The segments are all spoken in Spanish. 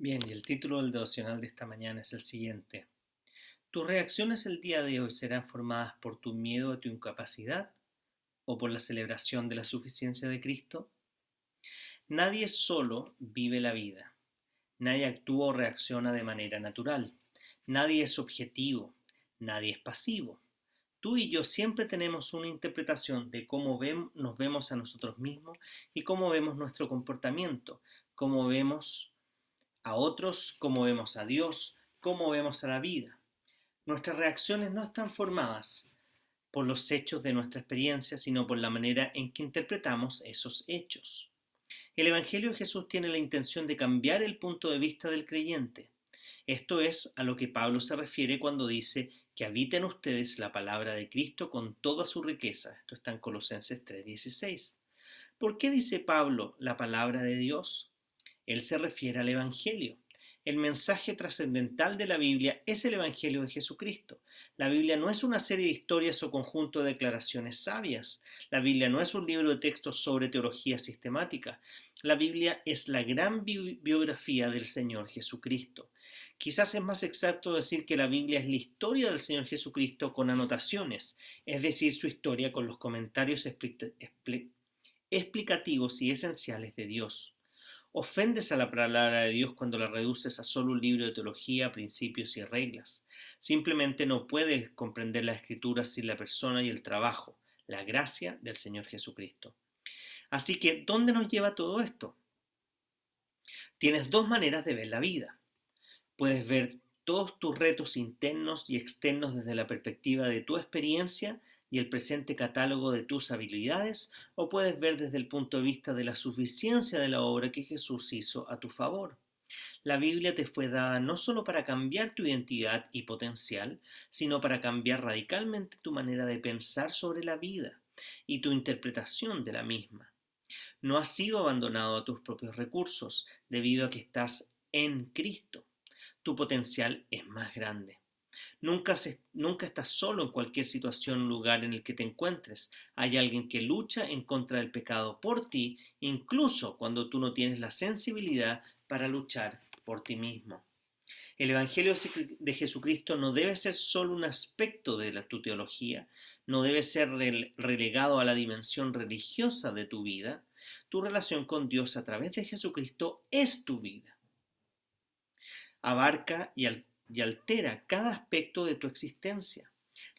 Bien, y el título del devocional de esta mañana es el siguiente. ¿Tus reacciones el día de hoy serán formadas por tu miedo a tu incapacidad o por la celebración de la suficiencia de Cristo? Nadie solo vive la vida. Nadie actúa o reacciona de manera natural. Nadie es objetivo. Nadie es pasivo. Tú y yo siempre tenemos una interpretación de cómo nos vemos a nosotros mismos y cómo vemos nuestro comportamiento, cómo vemos a otros, cómo vemos a Dios, cómo vemos a la vida. Nuestras reacciones no están formadas por los hechos de nuestra experiencia, sino por la manera en que interpretamos esos hechos. El Evangelio de Jesús tiene la intención de cambiar el punto de vista del creyente. Esto es a lo que Pablo se refiere cuando dice que habiten ustedes la palabra de Cristo con toda su riqueza. Esto está en Colosenses 3:16. ¿Por qué dice Pablo la palabra de Dios? Él se refiere al Evangelio. El mensaje trascendental de la Biblia es el Evangelio de Jesucristo. La Biblia no es una serie de historias o conjunto de declaraciones sabias. La Biblia no es un libro de textos sobre teología sistemática. La Biblia es la gran biografía del Señor Jesucristo. Quizás es más exacto decir que la Biblia es la historia del Señor Jesucristo con anotaciones, es decir, su historia con los comentarios explicativos y esenciales de Dios. Ofendes a la palabra de Dios cuando la reduces a solo un libro de teología, principios y reglas. Simplemente no puedes comprender la escritura sin la persona y el trabajo, la gracia del Señor Jesucristo. Así que, ¿dónde nos lleva todo esto? Tienes dos maneras de ver la vida. Puedes ver todos tus retos internos y externos desde la perspectiva de tu experiencia y el presente catálogo de tus habilidades, o puedes ver desde el punto de vista de la suficiencia de la obra que Jesús hizo a tu favor. La Biblia te fue dada no solo para cambiar tu identidad y potencial, sino para cambiar radicalmente tu manera de pensar sobre la vida y tu interpretación de la misma. No has sido abandonado a tus propios recursos debido a que estás en Cristo. Tu potencial es más grande. Nunca, nunca estás solo en cualquier situación o lugar en el que te encuentres. Hay alguien que lucha en contra del pecado por ti, incluso cuando tú no tienes la sensibilidad para luchar por ti mismo. El Evangelio de Jesucristo no debe ser solo un aspecto de la, tu teología, no debe ser relegado a la dimensión religiosa de tu vida. Tu relación con Dios a través de Jesucristo es tu vida. Abarca y, al, y altera cada aspecto de tu existencia.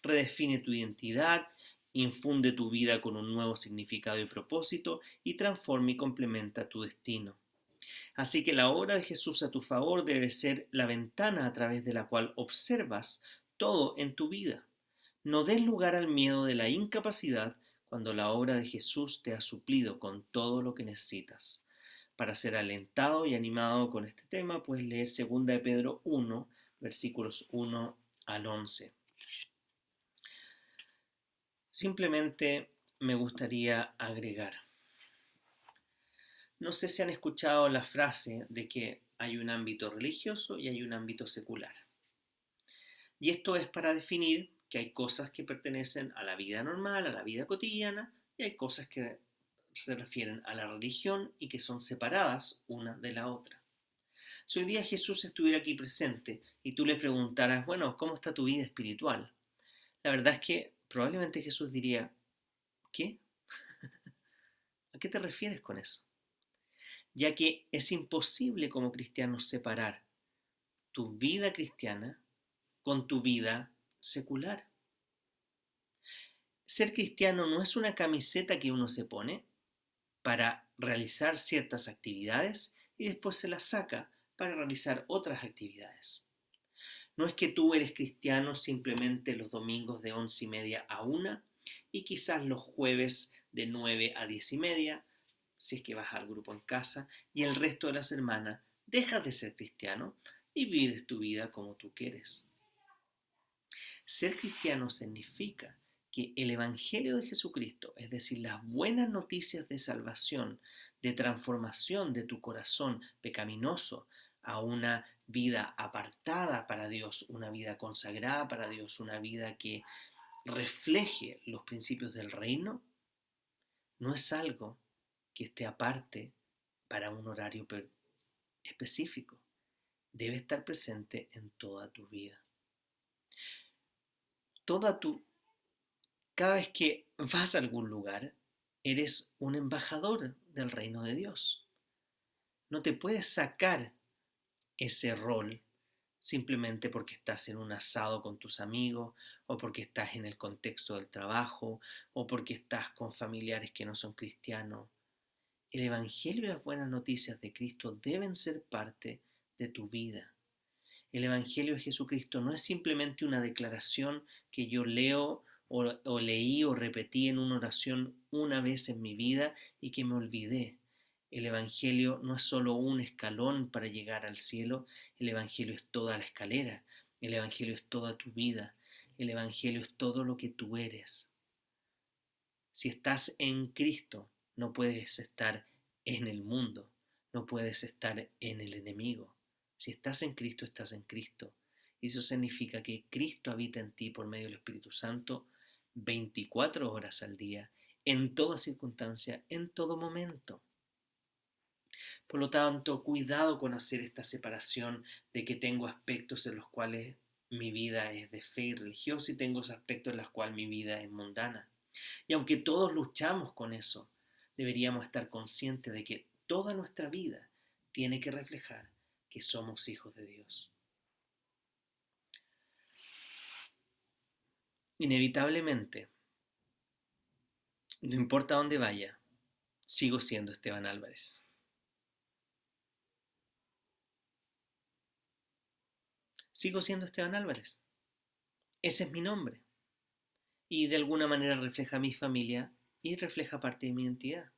Redefine tu identidad, infunde tu vida con un nuevo significado y propósito y transforma y complementa tu destino. Así que la obra de Jesús a tu favor debe ser la ventana a través de la cual observas todo en tu vida. No des lugar al miedo de la incapacidad cuando la obra de Jesús te ha suplido con todo lo que necesitas. Para ser alentado y animado con este tema, puedes leer 2 de Pedro 1, versículos 1 al 11. Simplemente me gustaría agregar. No sé si han escuchado la frase de que hay un ámbito religioso y hay un ámbito secular. Y esto es para definir que hay cosas que pertenecen a la vida normal, a la vida cotidiana, y hay cosas que se refieren a la religión y que son separadas una de la otra. Si hoy día Jesús estuviera aquí presente y tú le preguntaras, bueno, ¿cómo está tu vida espiritual? La verdad es que probablemente Jesús diría, ¿qué? ¿A qué te refieres con eso? Ya que es imposible como cristianos separar tu vida cristiana con tu vida secular. Ser cristiano no es una camiseta que uno se pone para realizar ciertas actividades y después se las saca para realizar otras actividades. No es que tú eres cristiano simplemente los domingos de once y media a una y quizás los jueves de nueve a diez y media, si es que vas al grupo en casa, y el resto de la semana dejas de ser cristiano y vives tu vida como tú quieres. Ser cristiano significa que el Evangelio de Jesucristo, es decir, las buenas noticias de salvación, de transformación de tu corazón pecaminoso a una vida apartada para Dios, una vida consagrada para Dios, una vida que refleje los principios del reino, no es algo que esté aparte para un horario específico. Debe estar presente en toda tu vida. Toda tu cada vez que vas a algún lugar, eres un embajador del reino de Dios. No te puedes sacar ese rol simplemente porque estás en un asado con tus amigos o porque estás en el contexto del trabajo o porque estás con familiares que no son cristianos. El Evangelio y las buenas noticias de Cristo deben ser parte de tu vida. El Evangelio de Jesucristo no es simplemente una declaración que yo leo o, leí o repetí en una oración una vez en mi vida y que me olvidé. El Evangelio no es solo un escalón para llegar al cielo, el Evangelio es toda la escalera, el Evangelio es toda tu vida, el Evangelio es todo lo que tú eres. Si estás en Cristo, no puedes estar en el mundo, no puedes estar en el enemigo. Si estás en Cristo, estás en Cristo. Y eso significa que Cristo habita en ti por medio del Espíritu Santo 24 horas al día, en toda circunstancia, en todo momento. Por lo tanto, cuidado con hacer esta separación de que tengo aspectos en los cuales mi vida es de fe y religiosa y tengo aspectos en los cuales mi vida es mundana. Y aunque todos luchamos con eso, deberíamos estar conscientes de que toda nuestra vida tiene que reflejar que somos hijos de Dios. Inevitablemente, no importa dónde vaya, sigo siendo Esteban Álvarez. Sigo siendo Esteban Álvarez. Ese es mi nombre. Y de alguna manera refleja mi familia y refleja parte de mi identidad.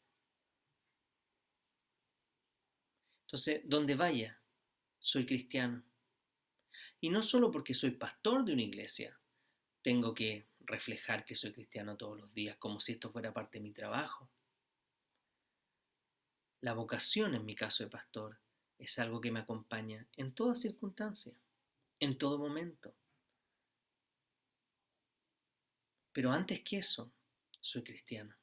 Entonces, donde vaya, soy cristiano. Y no solo porque soy pastor de una iglesia, tengo que reflejar que soy cristiano todos los días, como si esto fuera parte de mi trabajo. La vocación, en mi caso de pastor, es algo que me acompaña en toda circunstancia, en todo momento. Pero antes que eso, soy cristiano.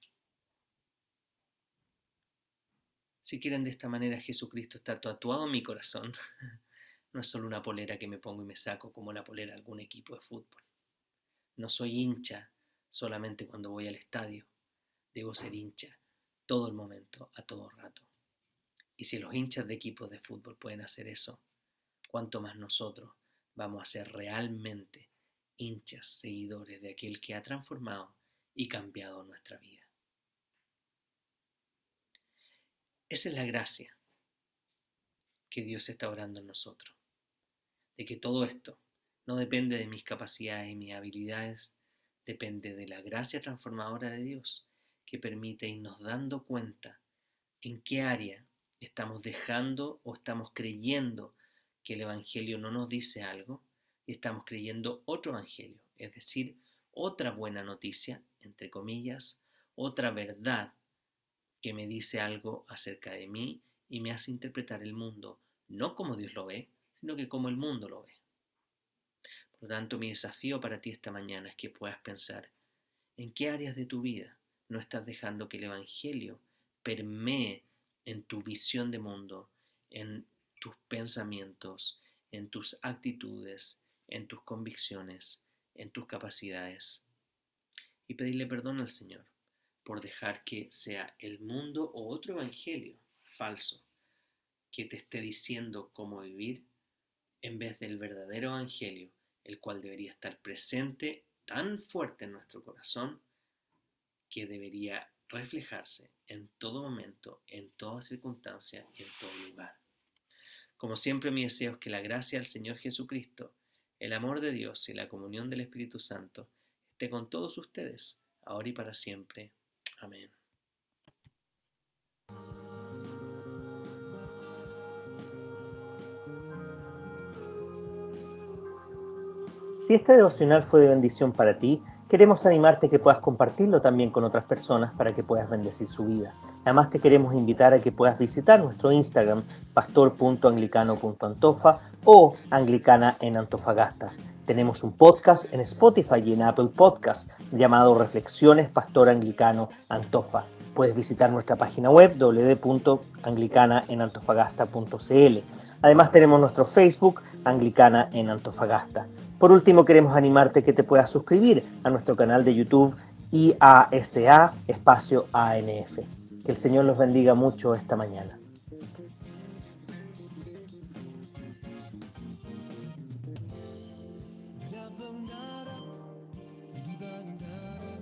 Si quieren de esta manera, Jesucristo está tatuado en mi corazón. No es solo una polera que me pongo y me saco como la polera de algún equipo de fútbol. No soy hincha solamente cuando voy al estadio. Debo ser hincha todo el momento, a todo rato. Y si los hinchas de equipos de fútbol pueden hacer eso, ¿cuánto más nosotros vamos a ser realmente hinchas, seguidores de aquel que ha transformado y cambiado nuestra vida? Esa es la gracia que Dios está orando en nosotros, de que todo esto, no depende de mis capacidades y mis habilidades, depende de la gracia transformadora de Dios que permite irnos dando cuenta en qué área estamos dejando o estamos creyendo que el Evangelio no nos dice algo y estamos creyendo otro Evangelio, es decir, otra buena noticia, entre comillas, otra verdad que me dice algo acerca de mí y me hace interpretar el mundo no como Dios lo ve, sino que como el mundo lo ve. Por lo tanto, mi desafío para ti esta mañana es que puedas pensar en qué áreas de tu vida no estás dejando que el Evangelio permee en tu visión de mundo, en tus pensamientos, en tus actitudes, en tus convicciones, en tus capacidades. Y pedirle perdón al Señor por dejar que sea el mundo o otro evangelio falso que te esté diciendo cómo vivir en vez del verdadero evangelio el cual debería estar presente tan fuerte en nuestro corazón que debería reflejarse en todo momento, en toda circunstancia y en todo lugar. Como siempre mi deseo es que la gracia del Señor Jesucristo, El amor de Dios y la comunión del Espíritu Santo esté con todos ustedes, ahora y para siempre. Amén. Si este devocional fue de bendición para ti, queremos animarte que puedas compartirlo también con otras personas para que puedas bendecir su vida. Además te queremos invitar a que puedas visitar nuestro Instagram pastor.anglicano.antofa o anglicana en Antofagasta. Tenemos un podcast en Spotify y en Apple Podcast llamado Reflexiones Pastor Anglicano Antofa. Puedes visitar nuestra página web www.anglicanaenantofagasta.cl. Además tenemos nuestro Facebook Anglicana en Antofagasta. Por último, queremos animarte que te puedas suscribir a nuestro canal de YouTube IASA espacio ANF. Que el Señor los bendiga mucho esta mañana.